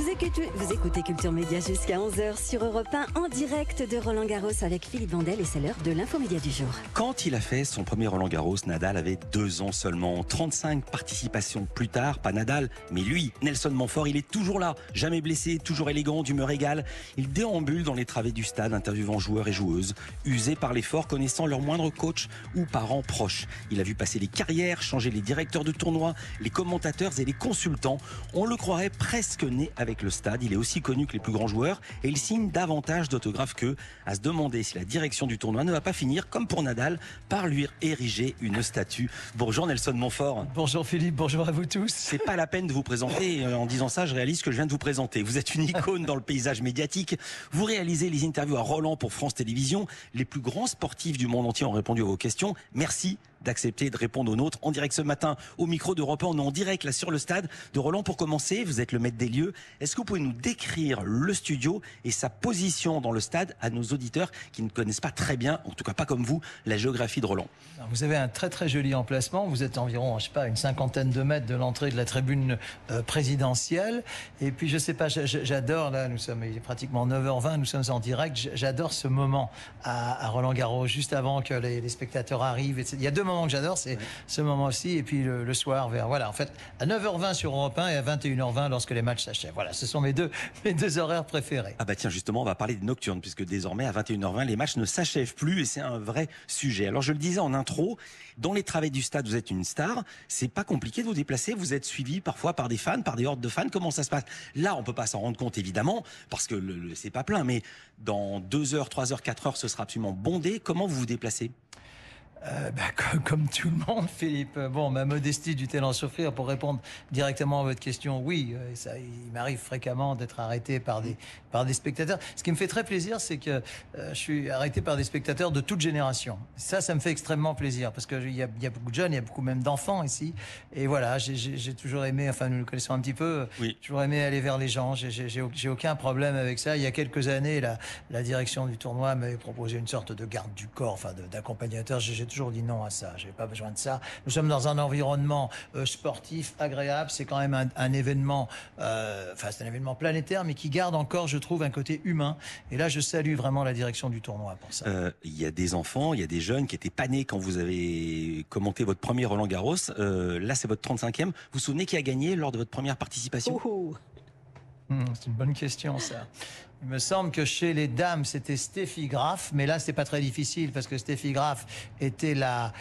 Vous écoutez, vous écoutez Culture Média jusqu'à 11h sur Europe 1 en direct de Roland Garros avec Philippe Vandel et c'est l'heure de l'infomédia du jour. Quand il a fait son premier Roland Garros, Nadal avait deux ans seulement. 35 participations plus tard, pas Nadal, mais lui, Nelson Montfort, il est toujours là, jamais blessé, toujours élégant, d'humeur égale. Il déambule dans les travées du stade, interviewant joueurs et joueuses, usés par l'effort, connaissant leur moindre coach ou parents proches. Il a vu passer les carrières, changer les directeurs de tournoi, les commentateurs et les consultants. On le croirait presque né avec le stade. Il est aussi connu que les plus grands joueurs et il signe davantage d'autographes qu'eux, à se demander si la direction du tournoi ne va pas finir, comme pour Nadal, par lui ériger une statue. Bonjour Nelson Montfort. Bonjour Philippe, bonjour à vous tous. C'est pas la peine de vous présenter. En disant ça, je réalise que je viens de vous présenter. Vous êtes une icône dans le paysage médiatique. Vous réalisez les interviews à Roland pour France Télévisions. Les plus grands sportifs du monde entier ont répondu à vos questions. Merci d'accepter de répondre aux nôtres en direct ce matin au micro d'Europe 1. On est en direct là sur le stade de Roland pour commencer. Vous êtes le maître des lieux. Est-ce que vous pouvez nous décrire le studio et sa position dans le stade à nos auditeurs qui ne connaissent pas très bien, en tout cas pas comme vous, la géographie de Roland? Vous avez un très très joli emplacement. Vous êtes environ, je sais pas, une cinquantaine de mètres de l'entrée de la tribune euh, présidentielle. Et puis je sais pas, j'adore là, nous sommes il est pratiquement 9h20, nous sommes en direct. J'adore ce moment à, Roland Garros juste avant que les, spectateurs arrivent. Il y a deux moment que j'adore, c'est ce moment-ci. Et puis le, soir, vers, voilà, en fait, à 9h20 sur Europe 1 et à 21h20 lorsque les matchs s'achèvent. Voilà, ce sont mes deux, mes deux horaires préférés. Ah bah tiens, justement, on va parler des nocturnes, puisque désormais, à 21h20, les matchs ne s'achèvent plus et c'est un vrai sujet. Alors, je le disais en intro, dans les travaux du stade, vous êtes une star. C'est pas compliqué de vous déplacer. Vous êtes suivi parfois par des fans, par des hordes de fans. Comment ça se passe? Là, on peut pas s'en rendre compte, évidemment, parce que le, c'est pas plein. Mais dans 2 heures, 3 heures, 4 heures, ce sera absolument bondé. Comment vous vous déplacez? Euh, bah, comme, tout le monde, Philippe. Bon, ma modestie du talent souffrir pour répondre directement à votre question. Oui, euh, ça, il m'arrive fréquemment d'être arrêté par des par des spectateurs. Ce qui me fait très plaisir, c'est que euh, je suis arrêté par des spectateurs de toute génération. Ça, ça me fait extrêmement plaisir parce que il y a, y a, beaucoup de jeunes, il y a beaucoup même d'enfants ici. Et voilà, j'ai toujours aimé. Enfin, nous le connaissons un petit peu. Oui. Toujours aimé aller vers les gens. J'ai aucun problème avec ça. Il y a quelques années, la, la direction du tournoi m'avait proposé une sorte de garde du corps, enfin d'accompagnateur. J'ai toujours dit non à ça. J'ai pas besoin de ça. Nous sommes dans un environnement euh, sportif agréable. C'est quand même un, un événement, euh, enfin c'est un événement planétaire, mais qui garde encore, je trouve, un côté humain. Et là, je salue vraiment la direction du tournoi pour ça. Euh, il y a des enfants, il y a des jeunes qui étaient pas nés quand vous avez commenté votre premier Roland Garros. Euh, là, c'est votre 35e. Vous vous souvenez qui a gagné lors de votre première participation? Hmm, C'est une bonne question, ça. Il me semble que chez les dames, c'était Steffi Graf, mais là, c'est pas très difficile parce que Steffi Graf était la,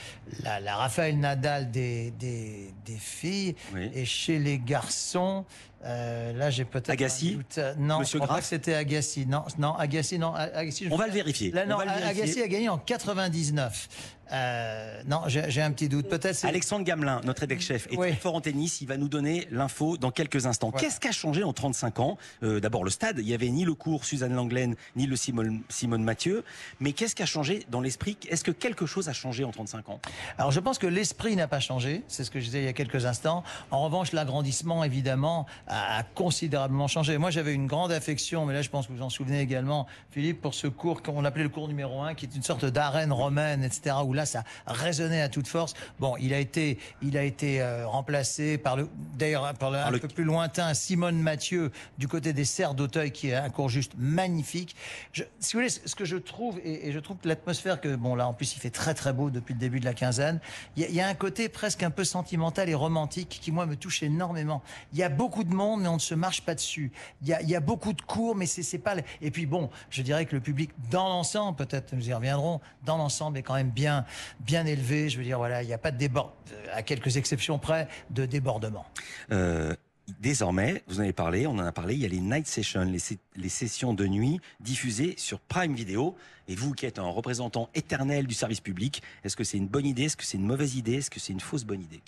la, la Raphaël Nadal des, des, des filles. Et chez les garçons, euh, là, j'ai peut-être. Agassi Non, Monsieur je crois que c'était Agassi. Non, non, Agassi, non. Agassi, On va le vérifier. Là, non, Agassi a gagné en 99. Euh, non, j'ai un petit doute. Peut-être. Alexandre Gamelin, notre évêque chef, est très fort en tennis. Il va nous donner l'info dans quelques instants. Qu'est-ce qui a changé en 35 ans? Euh, D'abord le stade. Il y avait ni le Suzanne Langlaine ni le Simone, Simone Mathieu. Mais qu'est-ce qui a changé dans l'esprit? Est-ce que quelque chose a changé en 35 ans? Alors je pense que l'esprit n'a pas changé. C'est ce que je disais il y a quelques instants. En revanche, l'agrandissement évidemment a, considérablement changé. Moi, j'avais une grande affection, mais là, je pense que vous en souvenez également, Philippe, pour ce cours qu'on appelait le cours numéro 1, qui est une sorte d'arène romaine, etc., où là, ça résonnait à toute force. Bon, il a été, il a été euh, remplacé par le, d'ailleurs, par, un peu plus lointain, Simone Mathieu, du côté des serres d'Auteuil, qui est un cours juste magnifique. Je, si vous voulez, ce que je trouve, et, je trouve que l'atmosphère que, bon, là, en plus, il fait très, très beau depuis le début de la quinzaine, il y, a, un côté presque un peu sentimental et romantique qui, moi, me touche énormément. Il y a beaucoup de monde, mais on ne se marche pas dessus. Il y a, beaucoup de cours, mais c'est pas. Et puis bon, je dirais que le public dans l'ensemble, peut-être nous y reviendrons, dans l'ensemble est quand même bien, bien élevé. Je veux dire, voilà, il n'y a pas de débord, à quelques exceptions près, de débordement. Euh désormais, vous en avez parlé, on en a parlé, il y a les night sessions, les, sessions de nuit diffusées sur Prime Video. Et vous qui êtes un représentant éternel du service public, est-ce que c'est une bonne idée? Est-ce que c'est une mauvaise idée? Est-ce que c'est une fausse bonne idée?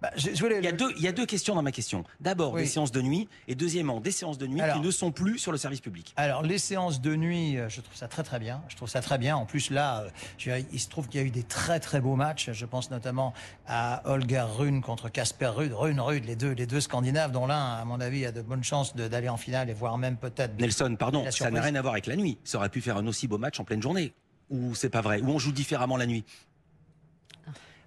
Bah, je, je voulais... il, y a deux, il y a deux questions dans ma question. D'abord, des séances de nuit, et deuxièmement, des séances de nuit qui ne sont plus sur le service public. Alors, les séances de nuit, euh, je trouve ça très très bien. Je trouve ça très bien. En plus, là, euh, il se trouve qu'il y a eu des très très beaux matchs. Je pense notamment à Olga Rune contre Casper Rude. Rune, Rude, les deux, les deux Scandinaves, dont l'un, à mon avis, a de bonnes chances d'aller en finale et voire même peut-être. Nelson, pardon, ça n'a rien à voir avec la nuit. Ça aurait pu faire un aussi beau match en pleine journée. Ou c'est pas vrai Ou on joue différemment la nuit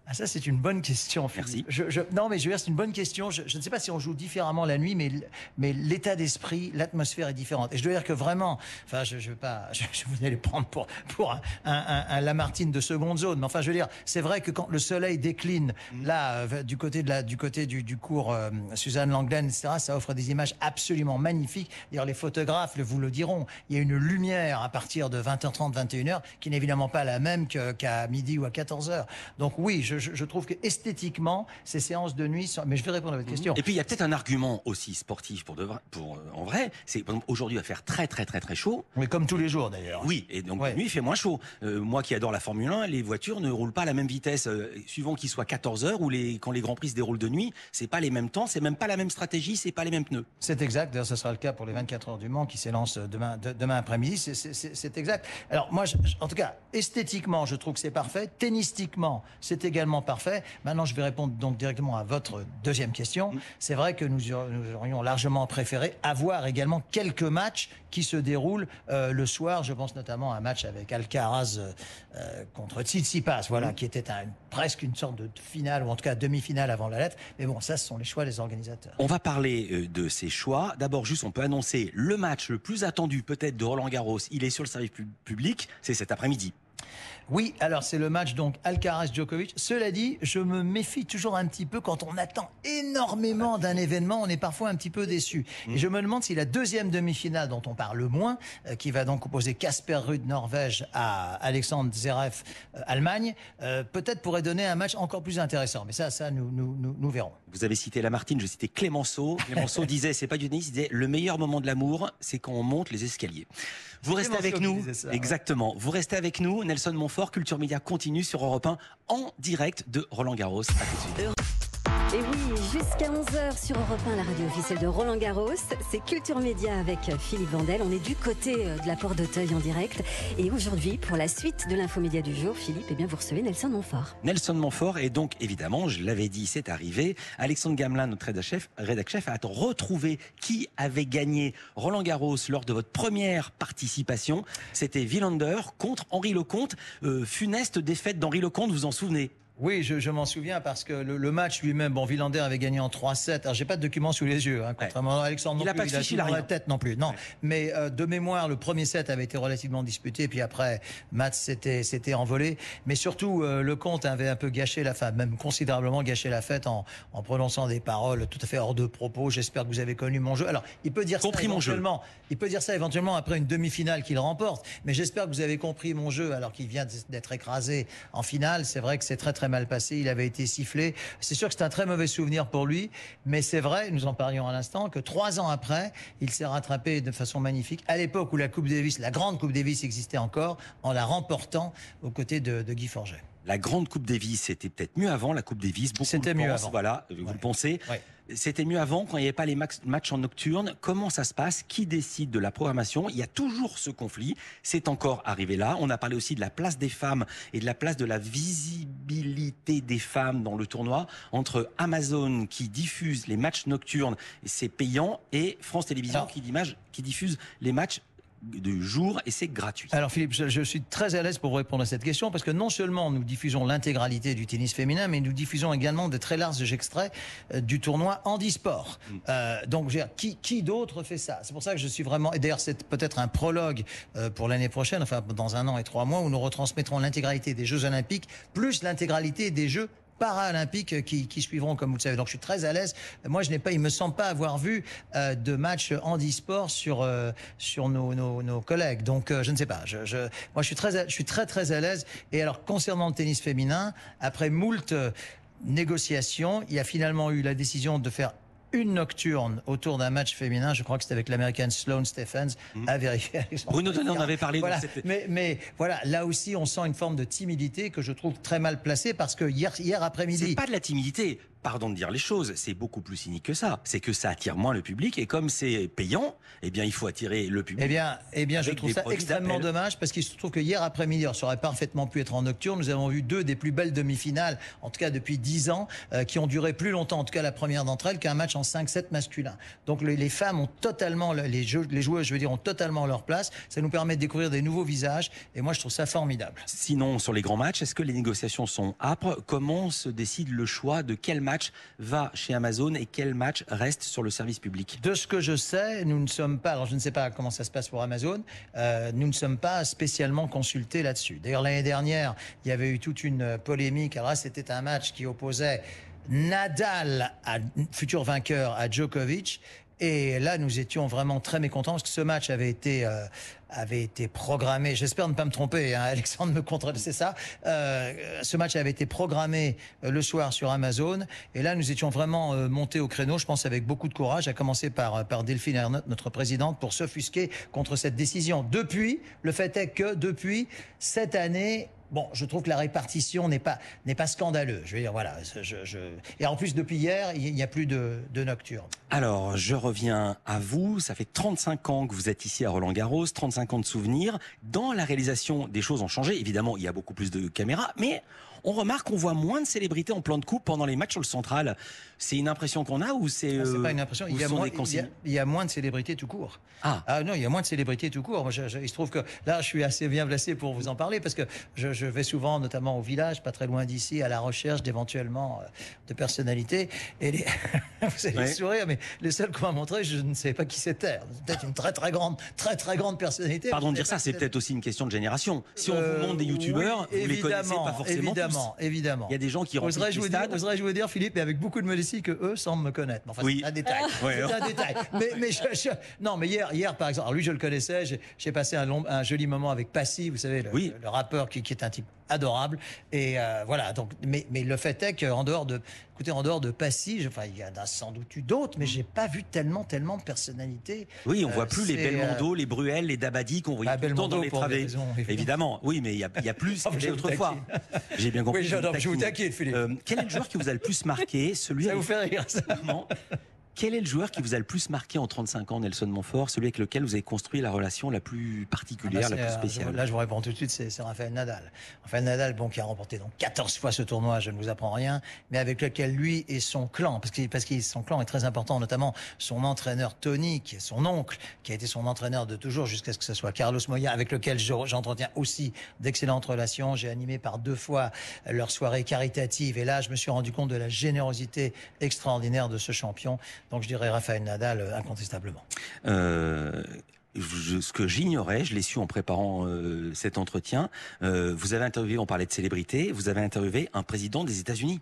ah, ça, c'est une bonne question. Merci. Je, je, non, mais je veux dire, c'est une bonne question. Je, je, ne sais pas si on joue différemment la nuit, mais, mais l'état d'esprit, l'atmosphère est différente. Et je dois dire que vraiment, enfin, je ne veux pas, je, vous allez prendre pour, pour un, un, un, Lamartine de seconde zone, mais enfin, je veux dire, c'est vrai que quand le soleil décline, mmh. là, euh, du côté, de la, du, côté du, du cours euh, Suzanne Langlaine, etc., ça offre des images absolument magnifiques. D'ailleurs, les photographes vous le diront, il y a une lumière à partir de 20h30, 21h, qui n'est évidemment pas la même qu'à midi ou à 14h. Donc oui, je, je, je trouve que esthétiquement, ces séances de nuit sont... Mais je vais répondre à votre question. Et puis il y a peut-être un argument aussi sportif pour, de, pour euh, en vrai. C'est aujourd'hui va faire très très très très chaud. Oui, comme tous les jours d'ailleurs. Oui, et donc ouais. la nuit il fait moins chaud. Euh, moi qui adore la Formule 1, les voitures ne roulent pas à la même vitesse euh, suivant qu'il soit 14 heures ou les quand les grands prix se déroulent de nuit. C'est pas les mêmes temps, c'est même pas la même stratégie, c'est pas les mêmes pneus. C'est exact. D'ailleurs, ce sera le cas pour les 24 heures du Mans qui s'élancent demain de, demain après-midi. C'est exact. Alors moi, je, en tout cas, esthétiquement, je trouve que c'est parfait. Tennistiquement, c'est également parfait. Maintenant, je vais répondre donc directement à votre deuxième question. Mmh. C'est vrai que nous, nous, aurions largement préféré avoir également quelques matchs qui se déroulent euh, le soir. Je pense notamment à un match avec Alcaraz euh, contre Tsitsipas, voilà, mmh. qui était un, presque une sorte de finale ou en tout cas demi-finale avant la lettre. Mais bon, ça, ce sont les choix des organisateurs. On va parler euh, de ces choix. D'abord, juste, on peut annoncer le match le plus attendu peut-être de Roland Garros. Il est sur le service public. C'est cet après-midi. Oui, alors c'est le match donc Alcaraz-Djokovic. Cela dit, je me méfie toujours un petit peu quand on attend énormément d'un événement, on est parfois un petit peu déçu. Et je me demande si la deuxième demi-finale dont on parle moins, euh, qui va donc opposer Casper Ruud Norvège à Alexandre Zverev euh, Allemagne, euh, peut-être pourrait donner un match encore plus intéressant. Mais ça, ça nous, nous, nous, nous verrons. Vous avez cité Lamartine, je citais Clémenceau. Clémenceau disait, c'est pas du tennis, il disait le meilleur moment de l'amour, c'est quand on monte les escaliers. Vous restez avec nous. Ça, exactement. Ouais. Vous restez avec nous. Nelson Montfort, Culture Média continue sur Europe 1 en direct de Roland Garros. À tout de suite. Et oui, jusqu'à 11h sur Europe 1, la radio officielle de Roland Garros. C'est Culture Média avec Philippe Vandel. On est du côté de la porte d'Auteuil en direct. Et aujourd'hui, pour la suite de l'infomédia du jour, Philippe, eh bien, vous recevez Nelson Montfort. Nelson Montfort, et donc, évidemment, je l'avais dit, c'est arrivé. Alexandre Gamelin, notre rédac chef, rédac chef, a retrouvé qui avait gagné Roland Garros lors de votre première participation. C'était Villander contre Henri Lecomte. Euh, funeste défaite d'Henri Lecomte, vous en souvenez oui, je, je m'en souviens parce que le, le match lui-même, bon, Villander avait gagné en 3-7. Alors, j'ai pas de documents sous les yeux, hein, contrairement ouais. à Alexandre. Il n'a pas de il a dans la tête non plus. Non, ouais. mais euh, de mémoire, le premier set avait été relativement disputé, puis après, Mats s'était s'était envolé. Mais surtout, euh, le comte avait un peu gâché la fête, même considérablement gâché la fête en, en prononçant des paroles tout à fait hors de propos. J'espère que vous avez connu mon jeu. Alors, il peut dire compris ça éventuellement. Il peut dire ça éventuellement après une demi-finale qu'il remporte. Mais j'espère que vous avez compris mon jeu alors qu'il vient d'être écrasé en finale. C'est vrai que c'est très très mal passé. Il avait été sifflé. C'est sûr que c'est un très mauvais souvenir pour lui, mais c'est vrai, nous en parlions à l'instant, que trois ans après, il s'est rattrapé de façon magnifique. À l'époque où la Coupe Davis, la grande Coupe Davis existait encore, en la remportant aux côtés de, de Guy Forget. La grande Coupe Davis, c'était peut-être mieux avant la Coupe Davis. C'était mieux avant. Voilà, vous le pensez. Ouais. C'était mieux avant quand il n'y avait pas les matchs en nocturne. Comment ça se passe? Qui décide de la programmation? Il y a toujours ce conflit. C'est encore arrivé là. On a parlé aussi de la place des femmes et de la place de la visibilité des femmes dans le tournoi entre Amazon qui diffuse les matchs nocturnes, c'est payant, et France Télévisions Alors, qui, qui diffuse les matchs du jour et c'est gratuit. Alors Philippe, je, je, suis très à l'aise pour vous répondre à cette question parce que non seulement nous diffusons l'intégralité du tennis féminin, mais nous diffusons également de très larges extraits euh, du tournoi handisport. Mm. Euh, donc je veux dire, qui, qui d'autre fait ça? C'est pour ça que je suis vraiment... Et d'ailleurs c'est peut-être un prologue euh, pour l'année prochaine, enfin dans un an et trois mois, où nous retransmettrons l'intégralité des Jeux olympiques plus l'intégralité des Jeux paralympiques qui, qui, suivront, comme vous le savez. Donc je suis très à l'aise. Moi, je n'ai pas, il me semble pas avoir vu euh, de match handisport sur euh, sur nos, nos, nos, collègues. Donc euh, je ne sais pas. Je, je, moi, je suis très, je suis très très à l'aise. Et alors concernant le tennis féminin, après moult négociations, il y a finalement eu la décision de faire une nocturne autour d'un match féminin. Je crois que c'était avec l'américaine Sloane Stephens mmh. à vérifier. Bruno Donner en avait parlé. Voilà. Mais, mais, voilà, là aussi, on sent une forme de timidité que je trouve très mal placée parce que hier, hier après-midi. C'est pas de la timidité pardon de dire les choses, c'est beaucoup plus cynique que ça. C'est que ça attire moins le public et comme c'est payant, eh bien, il faut attirer le public. Eh bien, eh bien je trouve ça extrêmement dommage parce qu'il se trouve que hier après-midi, ça aurait parfaitement pu être en nocturne. Nous avons vu deux des plus belles demi-finales, en tout cas depuis 10 ans, euh, qui ont duré plus longtemps, en tout cas la première d'entre elles, qu'un match en 5-7 masculin. Donc les, les femmes ont totalement, les, jeux, les joueuses, je veux dire, ont totalement leur place. Ça nous permet de découvrir des nouveaux visages et moi je trouve ça formidable. Sinon, sur les grands matchs, est-ce que les négociations sont âpres? Comment se décide le choix de quel match va chez Amazon et quel match reste sur le service public? De ce que je sais, nous ne sommes pas, alors je ne sais pas comment ça se passe pour Amazon, euh, nous ne sommes pas spécialement consultés là-dessus. D'ailleurs, l'année dernière, il y avait eu toute une polémique. Alors là, c'était un match qui opposait Nadal, futur vainqueur, à Djokovic. Et là, nous étions vraiment très mécontents parce que ce match avait été, euh, avait été programmé. J'espère ne pas me tromper, hein, Alexandre me contre, c'est ça. Euh, ce match avait été programmé euh, le soir sur Amazon. Et là, nous étions vraiment montés au créneau, je pense, avec beaucoup de courage, à commencer par, par Delphine Ernotte, notre présidente, pour s'offusquer contre cette décision. Depuis, le fait est que depuis cette année, Bon, je trouve que la répartition n'est pas n'est pas scandaleuse. Je veux dire, voilà. Et en plus, depuis hier, il n'y a plus de, de nocturne. Alors, je reviens à vous. Ça fait 35 ans que vous êtes ici à Roland-Garros, 35 ans de souvenirs. Dans la réalisation, des choses ont changé. Évidemment, il y a beaucoup plus de caméras, mais on remarque qu'on voit moins de célébrités en plan de coupe pendant les matchs sur le central. C'est une impression qu'on a ou c'est Ah, c'est euh, pas une impression. ou Il y, a moins, des il, y a, consignes il y a moins de célébrités tout court. Ah. Ah non, il y a moins de célébrités tout court. Moi, je, je, il se trouve que là, je suis assez bien placé pour vous en parler parce que je, je vais souvent, notamment au village, pas très loin d'ici, à la recherche d'éventuellement euh, de personnalités. Et les... vous allez Ouais. sourire, mais les seuls qu'on m'a montré, je ne savais pas qui c'était. Peut-être une très très grande, très très grande personnalité. Pardon de dire ça, c'est peut-être aussi une question de génération. Si on Euh, vous montre des youtubeurs, oui, vous les connaissez pas forcément Évidemment, évidemment. Il y a des gens qui remplissent Oserais-je vous, dire, oserais-je vous dire, Philippe, et avec beaucoup de modestie, que eux semblent me connaître. Enfin, Oui. c'est un détail. Ouais. C'est un détail. Mais, mais je- je- non, mais hier, hier, par exemple, alors lui, je le connaissais. J'ai j'ai passé un, long, un joli moment avec Passy, vous savez, le, Oui. le rappeur qui, qui est un type adorable. Et euh, voilà. Donc, mais, mais le fait est qu'en dehors de, écoutez, en dehors de Passy, je- enfin, il y en a sans doute eu d'autres, mais j'ai pas vu tellement, tellement de personnalités. Oui, on Euh, voit plus les c'est, Belmondo, les Bruel, les Dabadi qu'on voyait Bah, tout le temps dans les travées. raisons, évidemment. Évidemment, oui, mais il y a, il y a plus Ah, je qu'il y vous avait autrefois. J'ai bien compris. Oui, j'adore, je vous taquine. taquine, Philippe. Euh, quel est le joueur qui vous a le plus marqué Celui Ça vous fait rire. Quel est le joueur qui vous a le plus marqué en 35 ans, Nelson Montfort Celui avec lequel vous avez construit la relation la plus particulière, Ah bah, la plus euh, spéciale je- Là, je vous réponds tout de suite, c'est Raphaël Nadal. Raphaël Nadal, bon, qui a remporté donc 14 fois ce tournoi, je ne vous apprends rien, mais avec lequel lui et son clan, parce que parce que son clan est très important, notamment son entraîneur Tony, qui est son oncle, qui a été son entraîneur de toujours jusqu'à ce que ce soit Carlos Moya, avec lequel je- j'entretiens aussi d'excellentes relations. J'ai animé par deux fois leur soirée caritative, et là, je me suis rendu compte de la générosité extraordinaire de ce champion. Donc, je dirais Raphaël Nadal euh, incontestablement. Euh, ce que j'ignorais, je l'ai su en préparant euh, cet entretien. vous avez interviewé, on parlait de célébrité, vous avez interviewé un président des États-Unis.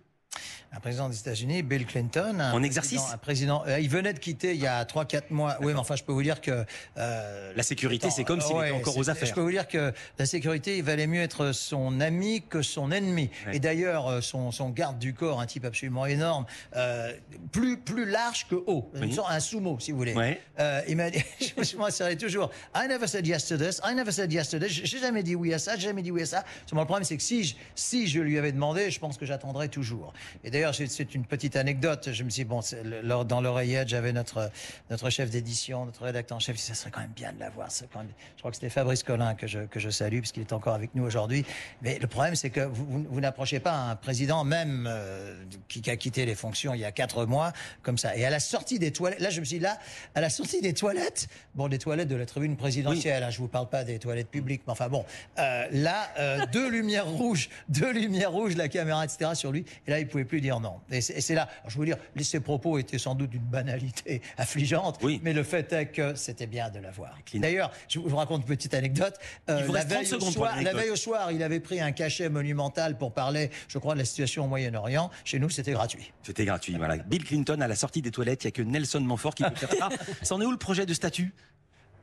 Un président des États-Unis, Bill Clinton. En président- exercice Un président. euh, il venait de quitter il y a 3-4 mois. Oui, mais enfin, je peux vous dire que. euh, La sécurité, c'est comme s'il ouais, était encore aux affaires. Je peux vous dire que la sécurité, il valait mieux être son ami que son ennemi. Ouais. Et d'ailleurs, euh, son, son garde du corps, un type absolument énorme, euh, plus, plus large que haut. Oui. un sumo, si vous voulez. Ouais. Euh, il m'a dit, je me suis m'insérer toujours, I never said yes to this, I never said yes to this. J'ai jamais dit oui à ça, j'ai jamais dit oui à ça. Seulement, le problème, c'est que si je, si je lui avais demandé, je pense que j'attendrais toujours. Et d'ailleurs, c'est- une petite anecdote. Je me suis dit, bon, le- dans l'oreillette, j'avais notre, notre chef d'édition, notre rédacteur en chef. Ça serait quand même bien de l'avoir. Je crois que c'était Fabrice Collin que je, que je salue, puisqu'il est encore avec nous aujourd'hui. Mais le problème, c'est que vous, vous, vous n'approchez pas un président, même euh, qui, qui a quitté les fonctions il y a quatre mois, comme ça. Et à la sortie des toilettes, là, je me suis dit, là, à la sortie des toilettes, bon, des toilettes de la tribune présidentielle, hein, je vous parle pas des toilettes publiques, mais enfin bon, euh, là, euh, deux lumières rouges, deux lumières rouges, la caméra, etc., sur lui, et là, il pouvait plus dire non. Et c'est là, je veux dire, ses propos étaient sans doute d'une banalité affligeante, Oui. mais le fait est que c'était bien de l'avoir. D'ailleurs, je vous raconte une petite anecdote. Euh, la, reste 30 veille au secondes pour soir, la l'anecdote. veille au soir, il avait pris un cachet monumental pour parler, je crois, de la situation au Moyen-Orient. Chez nous, c'était gratuit. C'était gratuit. Voilà. Bill Clinton à la sortie des toilettes, il n'y a que Nelson Montfort qui peut faire ça. C'en est où le projet de statut?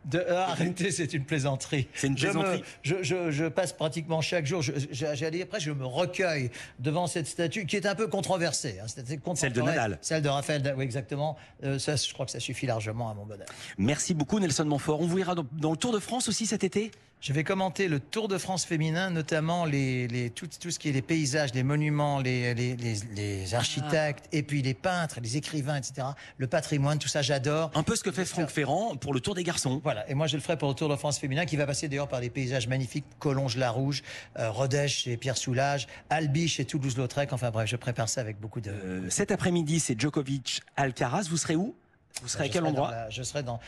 De, euh, arrêtez, c'est une plaisanterie. C'est une Je me- plaisanterie. Je, je- je passe pratiquement chaque jour, j'allais presque, je me recueille devant cette statue qui est un peu controversée. hein. Celle de Nadal. Celle de Raphaël, Nadal, oui, exactement. Euh, ça, je crois que ça suffit largement à mon bonheur. Merci beaucoup Nelson Montfort. On vous verra dans, dans le Tour de France aussi cet été? Je vais commenter le Tour de France féminin, notamment les, les, tout, tout ce qui est les paysages, les monuments, les, les, les, les architectes, et puis les peintres, les écrivains, etc. Le patrimoine, tout ça, j'adore. Un peu ce que fait Franck Ferrand pour le Tour des garçons. Voilà, et moi je le ferai pour le Tour de France féminin, qui va passer d'ailleurs par des paysages magnifiques, Collonges-la-Rouge, euh, Rodèche chez Pierre Soulages, Albi chez Toulouse-Lautrec, enfin bref, je prépare ça avec beaucoup de... Euh, cet après-midi, c'est Djokovic Alcaraz, vous serez où? Vous serez à quel endroit Je serai dans.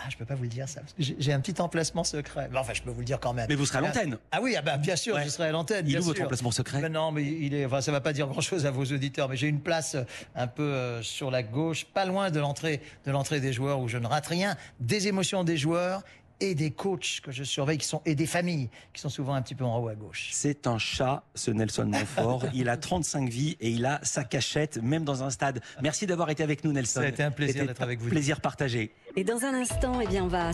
Ah, je peux pas vous le dire ça. J'ai un petit emplacement secret. enfin, je peux vous le dire quand même. Mais vous serez à l'antenne. Ah oui, ah bah, bien sûr, je serai à l'antenne. Il est où votre emplacement secret ben Non, mais il est. Enfin, ça va pas dire grand-chose à vos auditeurs, mais j'ai une place euh, un peu euh, sur la gauche, pas loin de l'entrée de l'entrée des joueurs où je ne rate rien. Des émotions des joueurs et des coachs que je surveille qui sont et des familles qui sont souvent un petit peu en haut à gauche. C'est un chat, ce Nelson Montfort. il a 35 vies et il a sa cachette, même dans un stade. Merci d'avoir été avec nous, Nelson. Ça a été un plaisir d'être avec vous. Plaisir partagé. Et dans un instant, eh bien, on va